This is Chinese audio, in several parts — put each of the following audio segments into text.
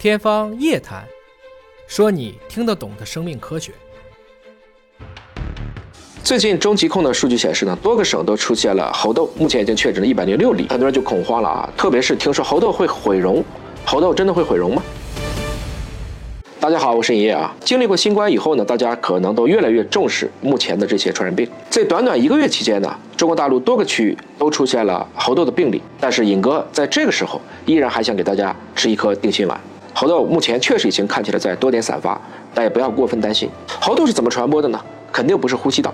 天方夜谭，说你听得懂的生命科学。最近中疾控的数据显示呢，多个省都出现了猴痘，目前已经确诊了一百零六例，很多人就恐慌了啊！特别是听说猴痘会毁容，猴痘真的会毁容吗？大家好，我是尹烨啊。经历过新冠以后呢，大家可能都越来越重视目前的这些传染病。在短短一个月期间呢，中国大陆多个区域都出现了猴痘的病例。但是尹哥在这个时候依然还想给大家吃一颗定心丸。猴痘目前确实已经看起来在多点散发，但也不要过分担心。猴痘是怎么传播的呢？肯定不是呼吸道。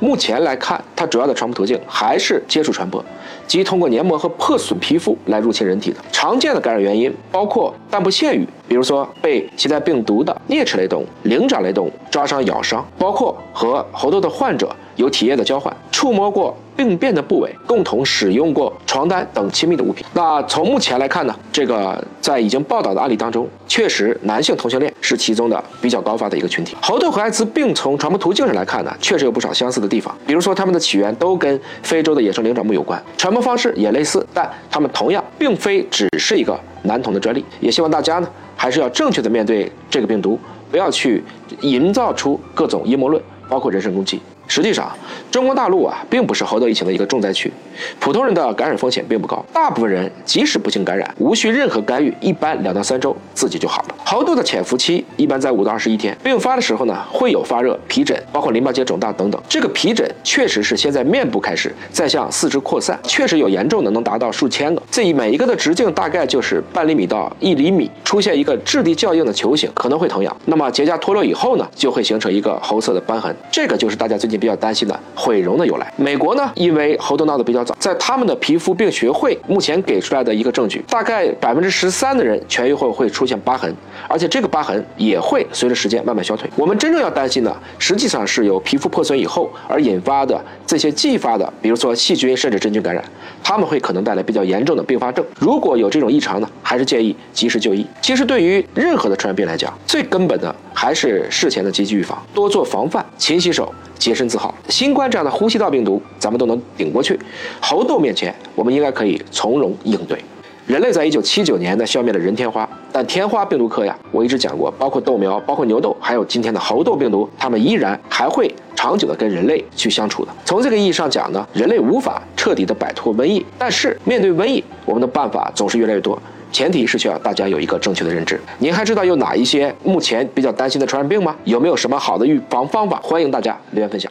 目前来看，它主要的传播途径还是接触传播，即通过黏膜和破损皮肤来入侵人体的。常见的感染原因包括，但不限于，比如说被携带病毒的啮齿类动物、灵长类动物抓伤、咬伤，包括和猴痘的患者有体液的交换、触摸过。病变的部位，共同使用过床单等亲密的物品。那从目前来看呢，这个在已经报道的案例当中，确实男性同性恋是其中的比较高发的一个群体。猴痘和艾滋病从传播途径上来看呢，确实有不少相似的地方，比如说它们的起源都跟非洲的野生灵长目有关，传播方式也类似，但它们同样并非只是一个男童的专利。也希望大家呢，还是要正确的面对这个病毒，不要去营造出各种阴谋论，包括人身攻击。实际上，中国大陆啊，并不是猴痘疫情的一个重灾区，普通人的感染风险并不高。大部分人即使不幸感染，无需任何干预，一般两到三周自己就好了。猴痘的潜伏期一般在五到二十一天，并发的时候呢，会有发热、皮疹，包括淋巴结肿大等等。这个皮疹确实是先在面部开始，再向四肢扩散，确实有严重的能达到数千个。这一每一个的直径大概就是半厘米到一厘米，出现一个质地较硬的球形，可能会疼痒。那么结痂脱落以后呢，就会形成一个红色的瘢痕。这个就是大家最近。比较担心的毁容的由来。美国呢，因为猴痘闹得比较早，在他们的皮肤病学会目前给出来的一个证据，大概百分之十三的人痊愈后会出现疤痕，而且这个疤痕也也会随着时间慢慢消退。我们真正要担心的，实际上是由皮肤破损以后而引发的这些继发的，比如说细菌甚至真菌感染，他们会可能带来比较严重的并发症。如果有这种异常呢，还是建议及时就医。其实对于任何的传染病来讲，最根本的还是事前的积极预防，多做防范，勤洗手。洁身自好，新冠这样的呼吸道病毒，咱们都能顶过去。猴痘面前，我们应该可以从容应对。人类在一九七九年呢消灭了人天花，但天花病毒科呀，我一直讲过，包括豆苗、包括牛痘，还有今天的猴痘病毒，它们依然还会长久的跟人类去相处的。从这个意义上讲呢，人类无法彻底的摆脱瘟疫，但是面对瘟疫，我们的办法总是越来越多。前提是需要大家有一个正确的认知。您还知道有哪一些目前比较担心的传染病吗？有没有什么好的预防方法？欢迎大家留言分享。